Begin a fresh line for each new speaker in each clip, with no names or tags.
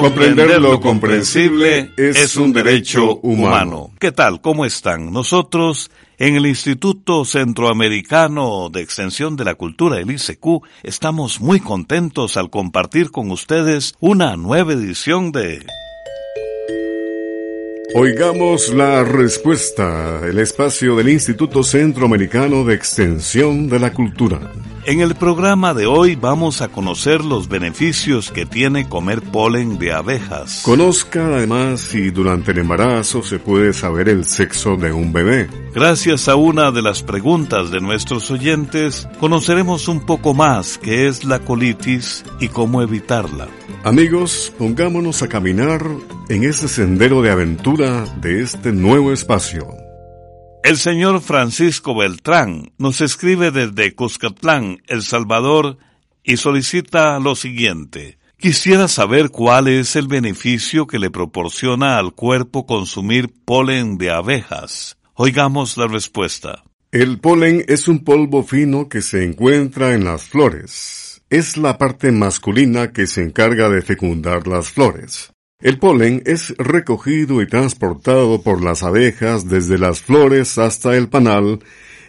Comprender lo comprensible es un derecho humano.
¿Qué tal? ¿Cómo están? Nosotros en el Instituto Centroamericano de Extensión de la Cultura, el ICQ, estamos muy contentos al compartir con ustedes una nueva edición de...
Oigamos la respuesta, el espacio del Instituto Centroamericano de Extensión de la Cultura.
En el programa de hoy vamos a conocer los beneficios que tiene comer polen de abejas.
Conozca además si durante el embarazo se puede saber el sexo de un bebé.
Gracias a una de las preguntas de nuestros oyentes, conoceremos un poco más qué es la colitis y cómo evitarla.
Amigos, pongámonos a caminar en ese sendero de aventura de este nuevo espacio.
El señor Francisco Beltrán nos escribe desde Cuscatlán, El Salvador, y solicita lo siguiente. Quisiera saber cuál es el beneficio que le proporciona al cuerpo consumir polen de abejas. Oigamos la respuesta.
El polen es un polvo fino que se encuentra en las flores. Es la parte masculina que se encarga de fecundar las flores. El polen es recogido y transportado por las abejas desde las flores hasta el panal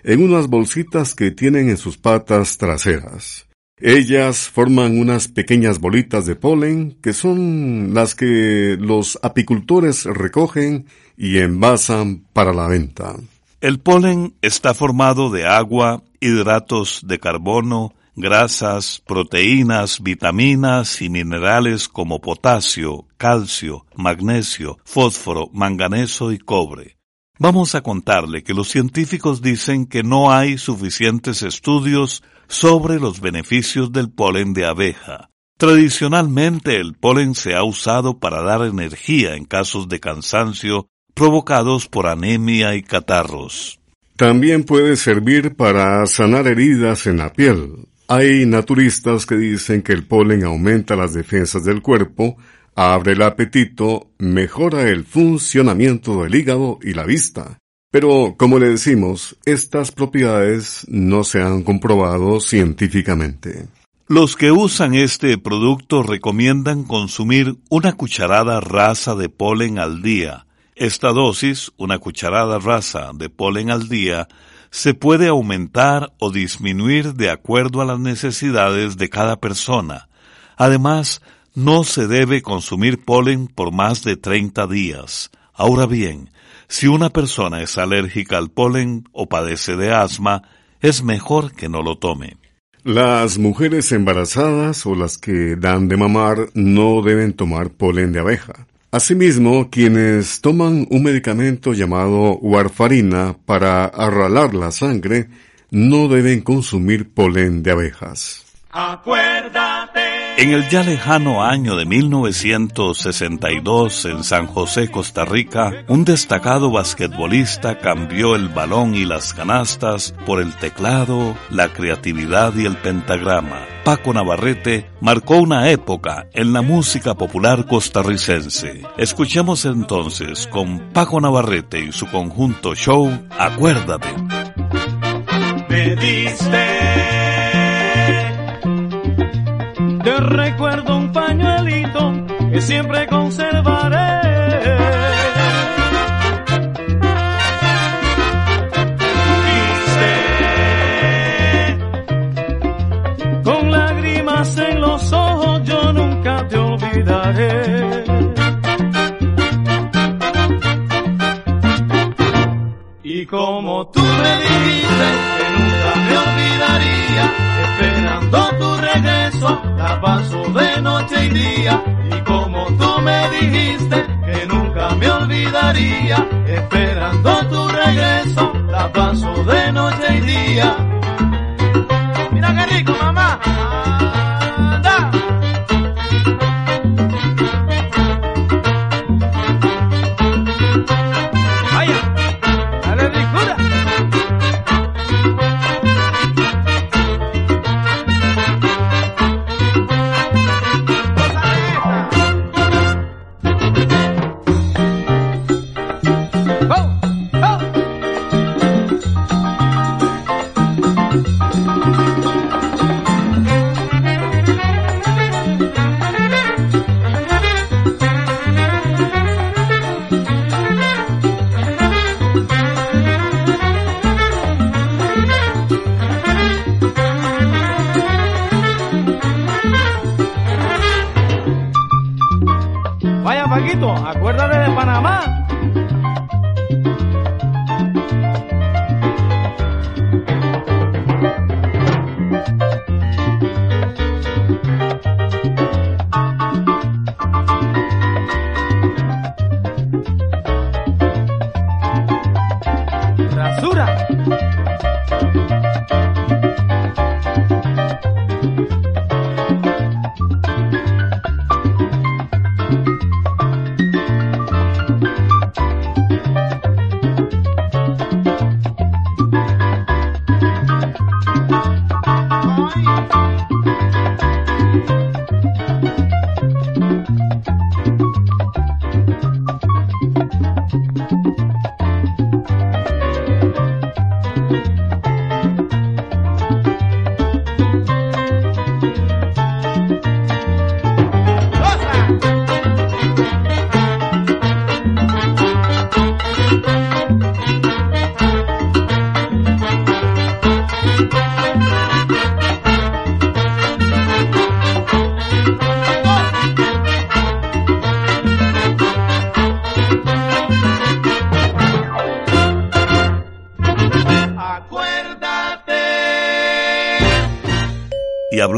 en unas bolsitas que tienen en sus patas traseras. Ellas forman unas pequeñas bolitas de polen que son las que los apicultores recogen y envasan para la venta.
El polen está formado de agua, hidratos de carbono, grasas, proteínas, vitaminas y minerales como potasio, calcio, magnesio, fósforo, manganeso y cobre. Vamos a contarle que los científicos dicen que no hay suficientes estudios sobre los beneficios del polen de abeja. Tradicionalmente el polen se ha usado para dar energía en casos de cansancio provocados por anemia y catarros.
También puede servir para sanar heridas en la piel, hay naturistas que dicen que el polen aumenta las defensas del cuerpo, abre el apetito, mejora el funcionamiento del hígado y la vista. Pero, como le decimos, estas propiedades no se han comprobado científicamente.
Los que usan este producto recomiendan consumir una cucharada rasa de polen al día. Esta dosis, una cucharada rasa de polen al día, se puede aumentar o disminuir de acuerdo a las necesidades de cada persona. Además, no se debe consumir polen por más de 30 días. Ahora bien, si una persona es alérgica al polen o padece de asma, es mejor que no lo tome.
Las mujeres embarazadas o las que dan de mamar no deben tomar polen de abeja. Asimismo, quienes toman un medicamento llamado warfarina para arralar la sangre no deben consumir polen de abejas.
En el ya lejano año de 1962 en San José, Costa Rica, un destacado basquetbolista cambió el balón y las canastas por el teclado, la creatividad y el pentagrama. Paco Navarrete marcó una época en la música popular costarricense. Escuchemos entonces con Paco Navarrete y su conjunto show Acuérdate.
Me te siempre conservaré.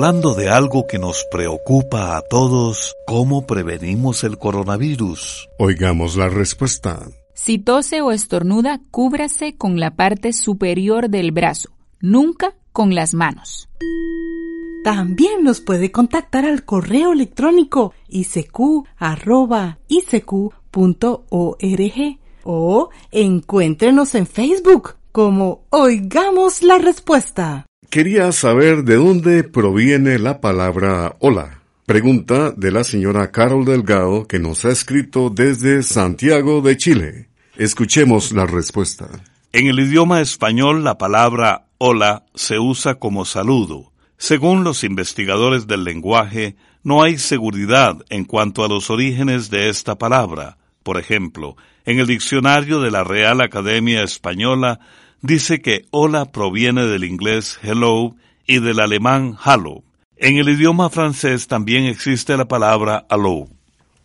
Hablando de algo que nos preocupa a todos, ¿cómo prevenimos el coronavirus?
Oigamos la respuesta.
Si tose o estornuda, cúbrase con la parte superior del brazo, nunca con las manos.
También nos puede contactar al correo electrónico isq.org o encuéntrenos en Facebook como Oigamos la Respuesta.
Quería saber de dónde proviene la palabra hola. Pregunta de la señora Carol Delgado que nos ha escrito desde Santiago de Chile. Escuchemos la respuesta.
En el idioma español la palabra hola se usa como saludo. Según los investigadores del lenguaje, no hay seguridad en cuanto a los orígenes de esta palabra. Por ejemplo, en el diccionario de la Real Academia Española dice que hola proviene del inglés hello y del alemán hallo. En el idioma francés también existe la palabra allo.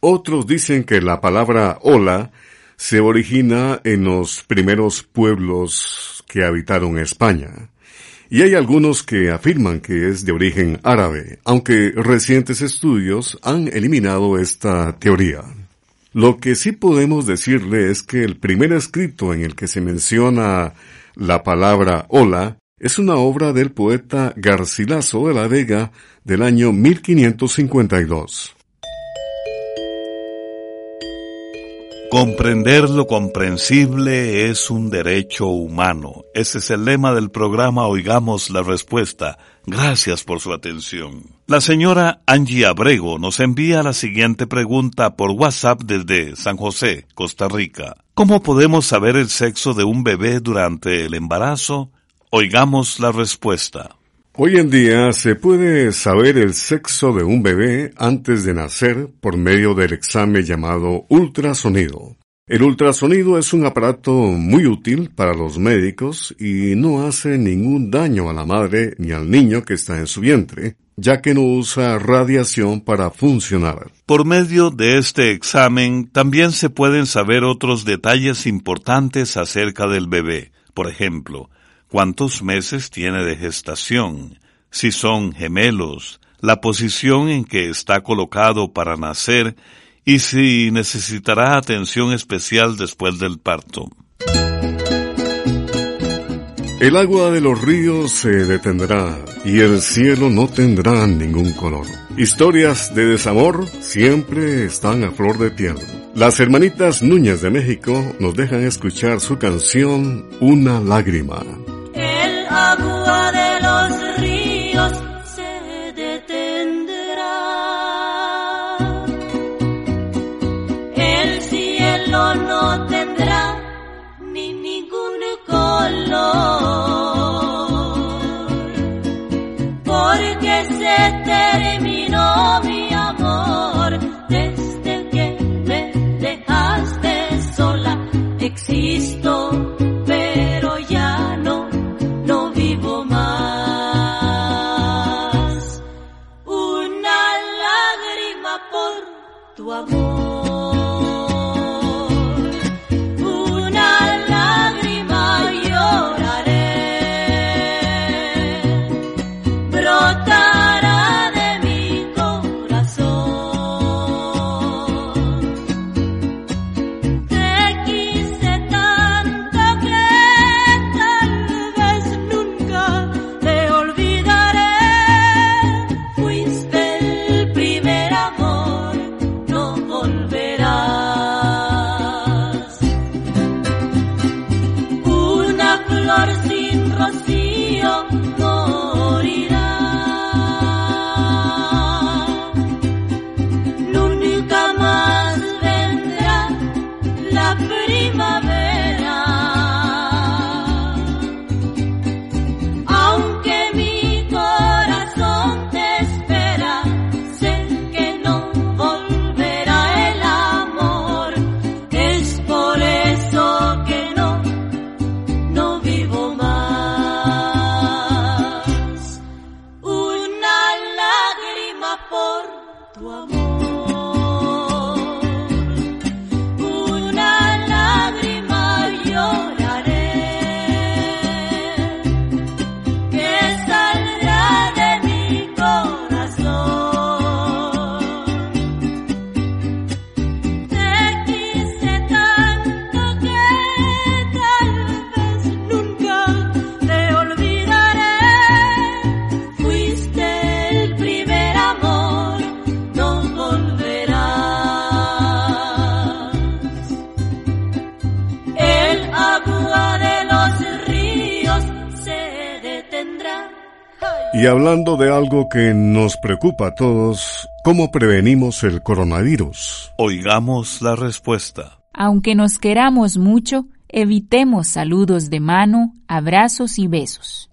Otros dicen que la palabra hola se origina en los primeros pueblos que habitaron España. Y hay algunos que afirman que es de origen árabe, aunque recientes estudios han eliminado esta teoría. Lo que sí podemos decirle es que el primer escrito en el que se menciona la palabra hola es una obra del poeta Garcilaso de la Vega del año 1552.
Comprender lo comprensible es un derecho humano. Ese es el lema del programa Oigamos la Respuesta. Gracias por su atención. La señora Angie Abrego nos envía la siguiente pregunta por WhatsApp desde San José, Costa Rica. ¿Cómo podemos saber el sexo de un bebé durante el embarazo? Oigamos la respuesta.
Hoy en día se puede saber el sexo de un bebé antes de nacer por medio del examen llamado ultrasonido. El ultrasonido es un aparato muy útil para los médicos y no hace ningún daño a la madre ni al niño que está en su vientre, ya que no usa radiación para funcionar.
Por medio de este examen también se pueden saber otros detalles importantes acerca del bebé. Por ejemplo, cuántos meses tiene de gestación, si son gemelos, la posición en que está colocado para nacer y si necesitará atención especial después del parto.
El agua de los ríos se detendrá y el cielo no tendrá ningún color. Historias de desamor siempre están a flor de piel. Las hermanitas Núñez de México nos dejan escuchar su canción Una lágrima.
El agua de
Y hablando de algo que nos preocupa a todos, ¿cómo prevenimos el coronavirus?
Oigamos la respuesta.
Aunque nos queramos mucho, evitemos saludos de mano, abrazos y besos.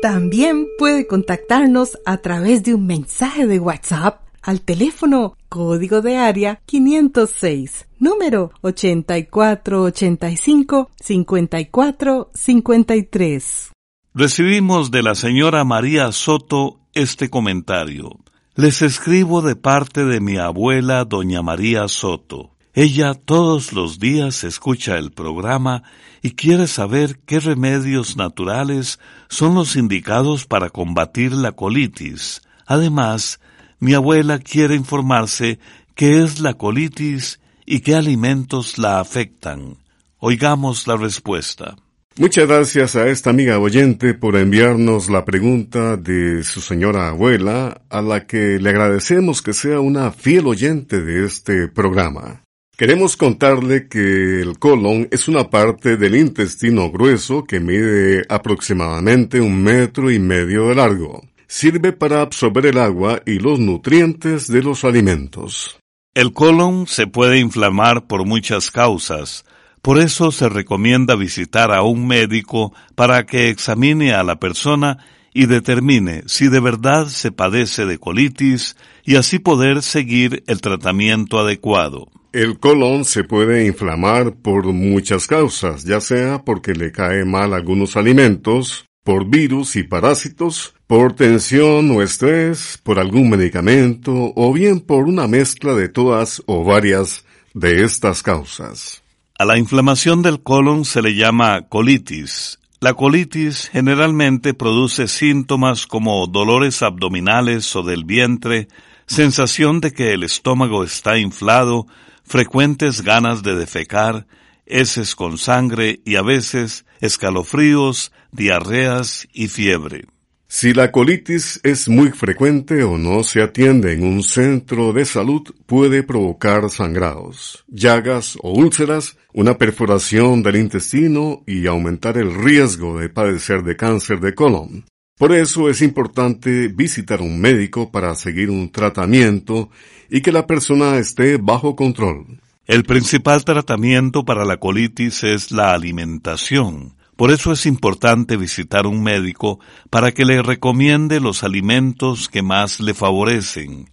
También puede contactarnos a través de un mensaje de WhatsApp al teléfono código de área 506, número 8485-5453.
Recibimos de la señora María Soto este comentario. Les escribo de parte de mi abuela, doña María Soto. Ella todos los días escucha el programa y quiere saber qué remedios naturales son los indicados para combatir la colitis. Además, mi abuela quiere informarse qué es la colitis y qué alimentos la afectan. Oigamos la respuesta.
Muchas gracias a esta amiga oyente por enviarnos la pregunta de su señora abuela, a la que le agradecemos que sea una fiel oyente de este programa. Queremos contarle que el colon es una parte del intestino grueso que mide aproximadamente un metro y medio de largo. Sirve para absorber el agua y los nutrientes de los alimentos.
El colon se puede inflamar por muchas causas, por eso se recomienda visitar a un médico para que examine a la persona y determine si de verdad se padece de colitis y así poder seguir el tratamiento adecuado.
El colon se puede inflamar por muchas causas, ya sea porque le cae mal algunos alimentos, por virus y parásitos, por tensión o estrés, por algún medicamento o bien por una mezcla de todas o varias de estas causas.
A la inflamación del colon se le llama colitis. La colitis generalmente produce síntomas como dolores abdominales o del vientre, sensación de que el estómago está inflado, frecuentes ganas de defecar, heces con sangre y a veces escalofríos, diarreas y fiebre.
Si la colitis es muy frecuente o no se atiende en un centro de salud, puede provocar sangrados, llagas o úlceras, una perforación del intestino y aumentar el riesgo de padecer de cáncer de colon. Por eso es importante visitar un médico para seguir un tratamiento y que la persona esté bajo control.
El principal tratamiento para la colitis es la alimentación. Por eso es importante visitar un médico para que le recomiende los alimentos que más le favorecen.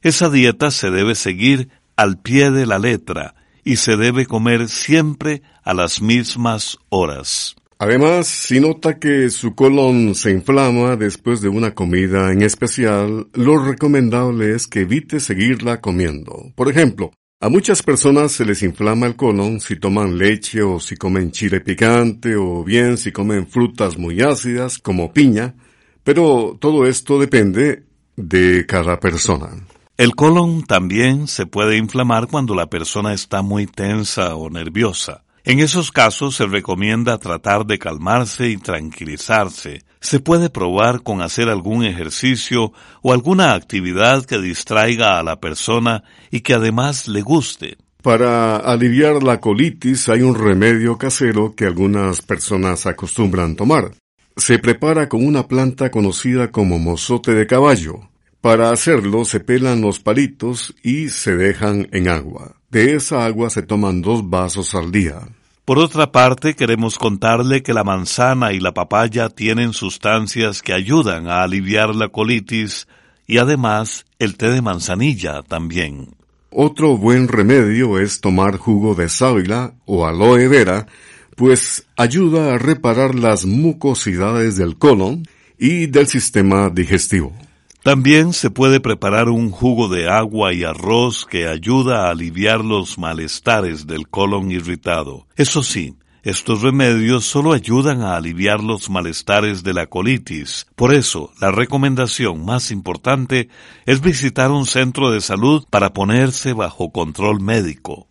Esa dieta se debe seguir al pie de la letra y se debe comer siempre a las mismas horas.
Además, si nota que su colon se inflama después de una comida en especial, lo recomendable es que evite seguirla comiendo. Por ejemplo, a muchas personas se les inflama el colon si toman leche o si comen chile picante o bien si comen frutas muy ácidas como piña, pero todo esto depende de cada persona.
El colon también se puede inflamar cuando la persona está muy tensa o nerviosa. En esos casos se recomienda tratar de calmarse y tranquilizarse. Se puede probar con hacer algún ejercicio o alguna actividad que distraiga a la persona y que además le guste.
Para aliviar la colitis hay un remedio casero que algunas personas acostumbran tomar. Se prepara con una planta conocida como mozote de caballo. Para hacerlo se pelan los palitos y se dejan en agua. De esa agua se toman dos vasos al día.
Por otra parte, queremos contarle que la manzana y la papaya tienen sustancias que ayudan a aliviar la colitis y además el té de manzanilla también.
Otro buen remedio es tomar jugo de sábila o aloe vera, pues ayuda a reparar las mucosidades del colon y del sistema digestivo.
También se puede preparar un jugo de agua y arroz que ayuda a aliviar los malestares del colon irritado. Eso sí, estos remedios solo ayudan a aliviar los malestares de la colitis. Por eso, la recomendación más importante es visitar un centro de salud para ponerse bajo control médico.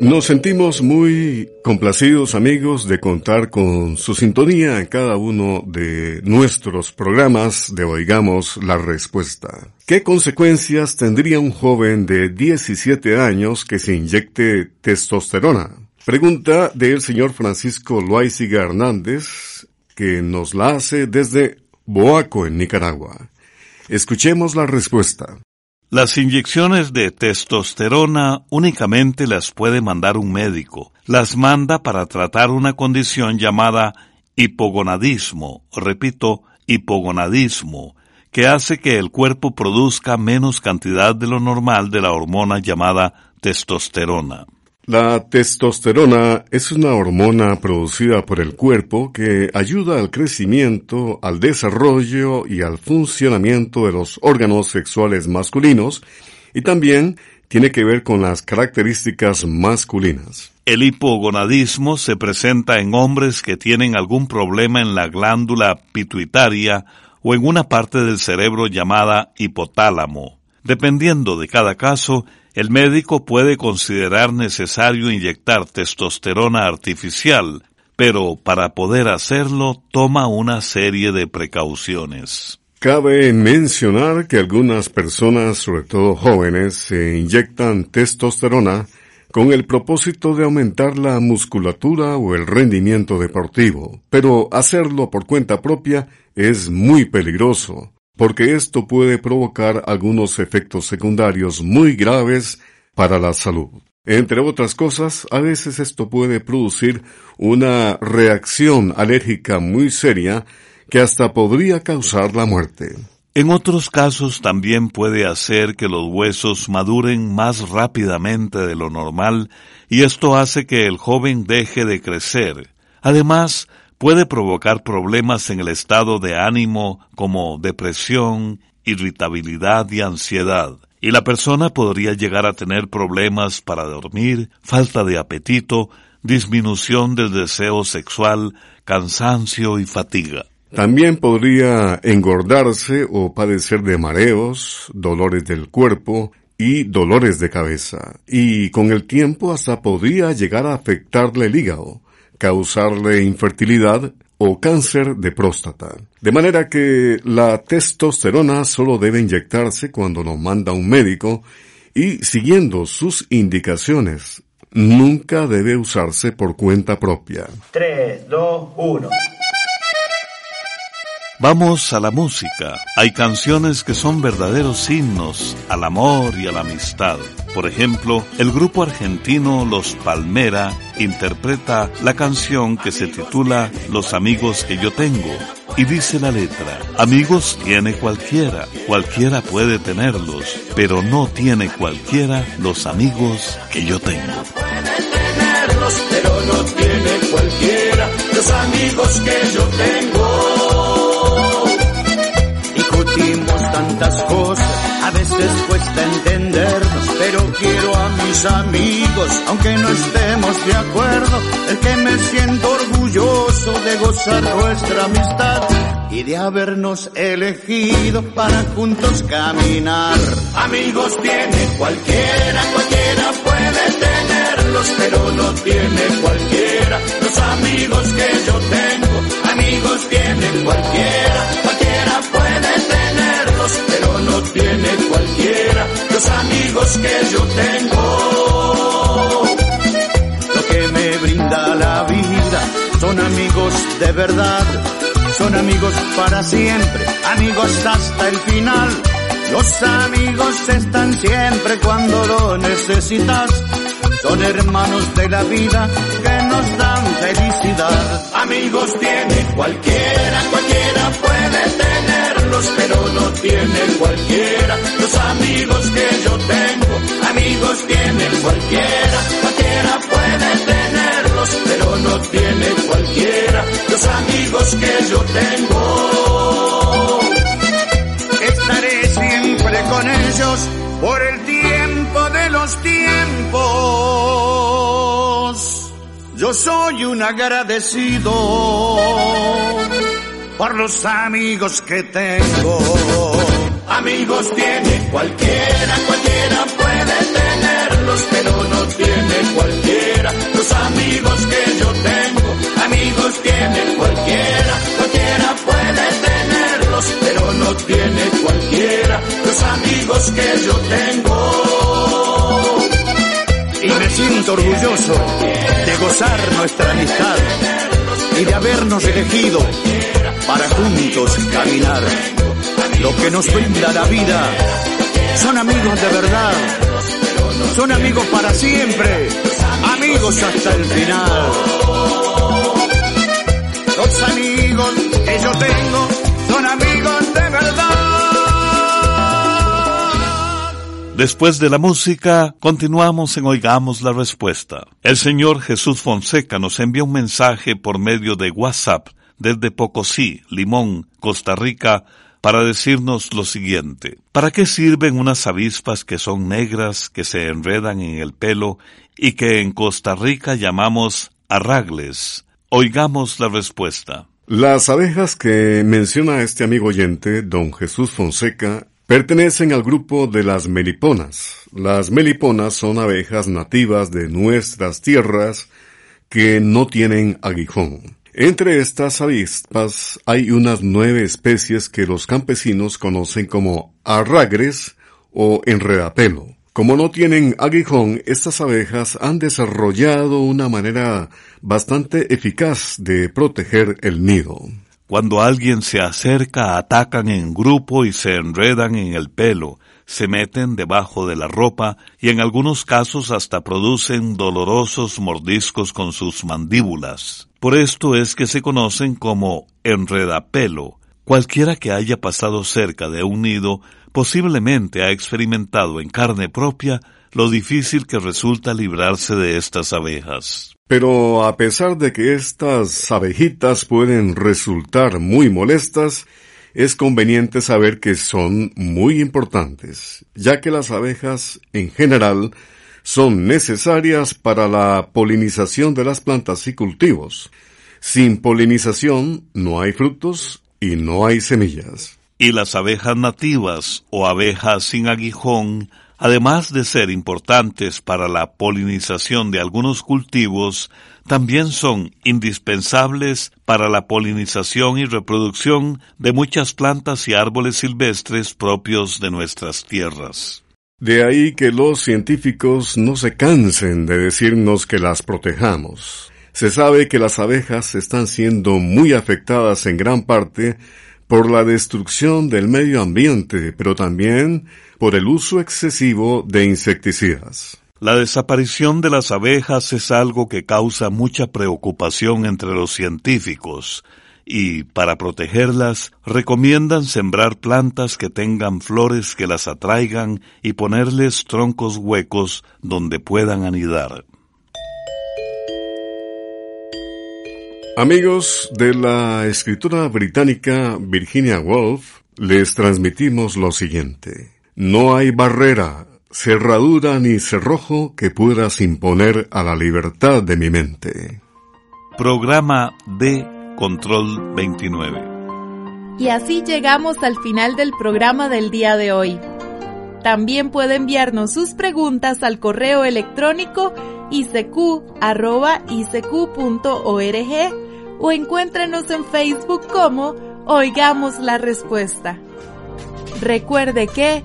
Nos sentimos muy complacidos amigos de contar con su sintonía en cada uno de nuestros programas de Oigamos la Respuesta. ¿Qué consecuencias tendría un joven de 17 años que se inyecte testosterona? Pregunta del señor Francisco Loaiziga Hernández, que nos la hace desde Boaco, en Nicaragua. Escuchemos la respuesta.
Las inyecciones de testosterona únicamente las puede mandar un médico. Las manda para tratar una condición llamada hipogonadismo, repito, hipogonadismo, que hace que el cuerpo produzca menos cantidad de lo normal de la hormona llamada testosterona.
La testosterona es una hormona producida por el cuerpo que ayuda al crecimiento, al desarrollo y al funcionamiento de los órganos sexuales masculinos y también tiene que ver con las características masculinas.
El hipogonadismo se presenta en hombres que tienen algún problema en la glándula pituitaria o en una parte del cerebro llamada hipotálamo. Dependiendo de cada caso, el médico puede considerar necesario inyectar testosterona artificial, pero para poder hacerlo toma una serie de precauciones.
Cabe mencionar que algunas personas, sobre todo jóvenes, se inyectan testosterona con el propósito de aumentar la musculatura o el rendimiento deportivo, pero hacerlo por cuenta propia es muy peligroso, porque esto puede provocar algunos efectos secundarios muy graves para la salud. Entre otras cosas, a veces esto puede producir una reacción alérgica muy seria que hasta podría causar la muerte.
En otros casos también puede hacer que los huesos maduren más rápidamente de lo normal y esto hace que el joven deje de crecer. Además, puede provocar problemas en el estado de ánimo como depresión, irritabilidad y ansiedad. Y la persona podría llegar a tener problemas para dormir, falta de apetito, disminución del deseo sexual, cansancio y fatiga.
También podría engordarse o padecer de mareos, dolores del cuerpo y dolores de cabeza. Y con el tiempo hasta podría llegar a afectarle el hígado causarle infertilidad o cáncer de próstata. De manera que la testosterona solo debe inyectarse cuando lo manda un médico y siguiendo sus indicaciones. Nunca debe usarse por cuenta propia.
3, 2, 1.
Vamos a la música. Hay canciones que son verdaderos himnos al amor y a la amistad. Por ejemplo, el grupo argentino Los Palmera interpreta la canción que se titula Los amigos que yo tengo. Y dice la letra, amigos tiene cualquiera, cualquiera puede tenerlos, pero no tiene cualquiera los amigos que yo tengo.
pero no tiene cualquiera los amigos que yo tengo. Tantas cosas, a veces cuesta entendernos, pero quiero a mis amigos, aunque no estemos de acuerdo, el que me siento orgulloso de gozar nuestra amistad y de habernos elegido para juntos caminar. Amigos tiene cualquiera, cualquiera puede verdad son amigos para siempre, amigos hasta el final. Los amigos están siempre cuando lo necesitas. Son hermanos de la vida que nos dan felicidad. Amigos tiene cualquiera, cualquiera puede tenerlos, pero no tiene cualquiera. Los amigos que yo tengo, amigos tiene cualquiera, cualquiera puede pero no tiene cualquiera los amigos que yo tengo.
Estaré siempre con ellos por el tiempo de los tiempos. Yo soy un agradecido por los amigos que tengo. Amigos tiene cualquiera, cualquiera puede tenerlos, pero no tiene cualquiera los amigos que yo tengo. Amigos tiene cualquiera, cualquiera puede tenerlos, pero no tiene cualquiera los amigos que yo tengo. Y me siento orgulloso de gozar nuestra amistad y de habernos elegido para juntos caminar. Lo que nos brinda la vida son amigos de verdad, son amigos para siempre, amigos hasta el final. Los amigos que yo tengo son amigos de verdad.
Después de la música, continuamos en Oigamos la Respuesta. El señor Jesús Fonseca nos envía un mensaje por medio de WhatsApp desde Pocosí, Limón, Costa Rica, para decirnos lo siguiente. ¿Para qué sirven unas avispas que son negras, que se enredan en el pelo y que en Costa Rica llamamos arragles? Oigamos la respuesta.
Las abejas que menciona este amigo oyente, don Jesús Fonseca, pertenecen al grupo de las meliponas. Las meliponas son abejas nativas de nuestras tierras que no tienen aguijón. Entre estas avispas hay unas nueve especies que los campesinos conocen como arragres o enredapelo. Como no tienen aguijón, estas abejas han desarrollado una manera bastante eficaz de proteger el nido.
Cuando alguien se acerca, atacan en grupo y se enredan en el pelo, se meten debajo de la ropa y en algunos casos hasta producen dolorosos mordiscos con sus mandíbulas. Por esto es que se conocen como enredapelo. Cualquiera que haya pasado cerca de un nido posiblemente ha experimentado en carne propia lo difícil que resulta librarse de estas abejas.
Pero a pesar de que estas abejitas pueden resultar muy molestas, es conveniente saber que son muy importantes, ya que las abejas, en general, son necesarias para la polinización de las plantas y cultivos. Sin polinización no hay frutos y no hay semillas.
Y las abejas nativas o abejas sin aguijón, además de ser importantes para la polinización de algunos cultivos, también son indispensables para la polinización y reproducción de muchas plantas y árboles silvestres propios de nuestras tierras.
De ahí que los científicos no se cansen de decirnos que las protejamos. Se sabe que las abejas están siendo muy afectadas en gran parte por la destrucción del medio ambiente, pero también por el uso excesivo de insecticidas.
La desaparición de las abejas es algo que causa mucha preocupación entre los científicos y, para protegerlas, recomiendan sembrar plantas que tengan flores que las atraigan y ponerles troncos huecos donde puedan anidar.
Amigos de la escritora británica Virginia Woolf, les transmitimos lo siguiente. No hay barrera, cerradura ni cerrojo que puedas imponer a la libertad de mi mente.
Programa de Control 29.
Y así llegamos al final del programa del día de hoy. También puede enviarnos sus preguntas al correo electrónico isq.org o encuéntrenos en Facebook como Oigamos la Respuesta. Recuerde que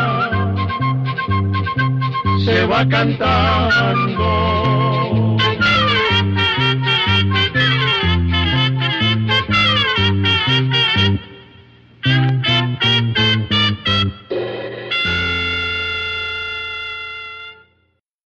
se va cantando